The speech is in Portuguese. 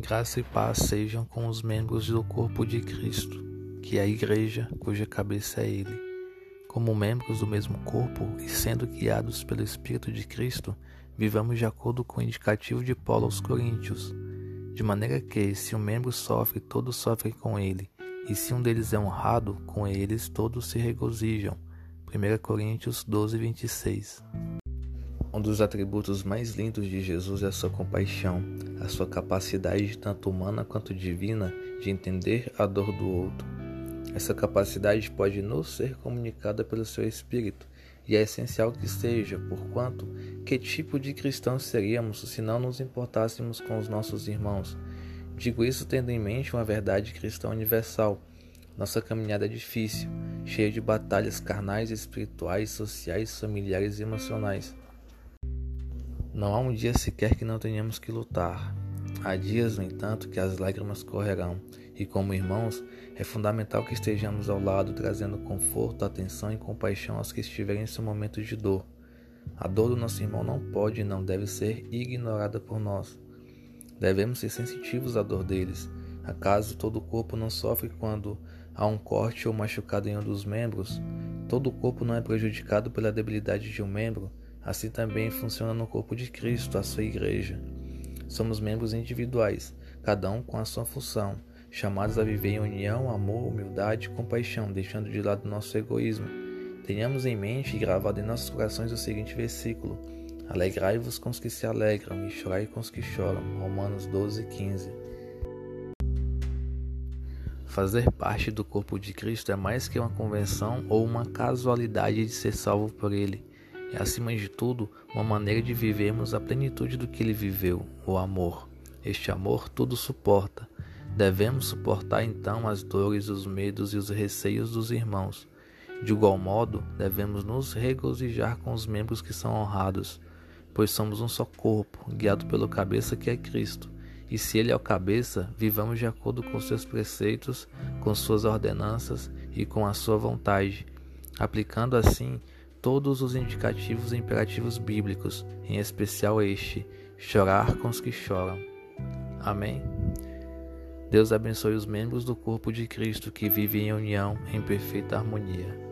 Graça e paz sejam com os membros do corpo de Cristo, que é a Igreja, cuja cabeça é Ele. Como membros do mesmo corpo e sendo guiados pelo Espírito de Cristo, vivamos de acordo com o indicativo de Paulo aos Coríntios, de maneira que, se um membro sofre, todos sofrem com ele, e se um deles é honrado, com eles todos se regozijam. 1 Coríntios 12, 26 um dos atributos mais lindos de Jesus é a sua compaixão, a sua capacidade, tanto humana quanto divina, de entender a dor do outro. Essa capacidade pode nos ser comunicada pelo seu Espírito, e é essencial que seja, porquanto, que tipo de cristãos seríamos se não nos importássemos com os nossos irmãos? Digo isso tendo em mente uma verdade cristã universal. Nossa caminhada é difícil, cheia de batalhas carnais, espirituais, sociais, familiares e emocionais. Não há um dia sequer que não tenhamos que lutar. Há dias, no entanto, que as lágrimas correrão, e como irmãos, é fundamental que estejamos ao lado, trazendo conforto, atenção e compaixão aos que estiverem em seu momento de dor. A dor do nosso irmão não pode e não deve ser ignorada por nós. Devemos ser sensitivos à dor deles. Acaso todo o corpo não sofre quando há um corte ou machucado em um dos membros? Todo o corpo não é prejudicado pela debilidade de um membro? Assim também funciona no corpo de Cristo, a sua igreja. Somos membros individuais, cada um com a sua função, chamados a viver em união, amor, humildade e compaixão, deixando de lado nosso egoísmo. Tenhamos em mente e gravado em nossos corações o seguinte versículo: Alegrai-vos com os que se alegram e chorai com os que choram. Romanos 12, 15. Fazer parte do corpo de Cristo é mais que uma convenção ou uma casualidade de ser salvo por Ele é, acima de tudo, uma maneira de vivermos a plenitude do que ele viveu, o amor. Este amor tudo suporta. Devemos suportar então as dores, os medos e os receios dos irmãos. De igual modo, devemos nos regozijar com os membros que são honrados, pois somos um só corpo, guiado pelo cabeça que é Cristo. E se Ele é o cabeça, vivamos de acordo com seus preceitos, com suas ordenanças e com a sua vontade, aplicando assim todos os indicativos e imperativos bíblicos, em especial este: chorar com os que choram. Amém. Deus abençoe os membros do corpo de Cristo que vivem em união em perfeita harmonia.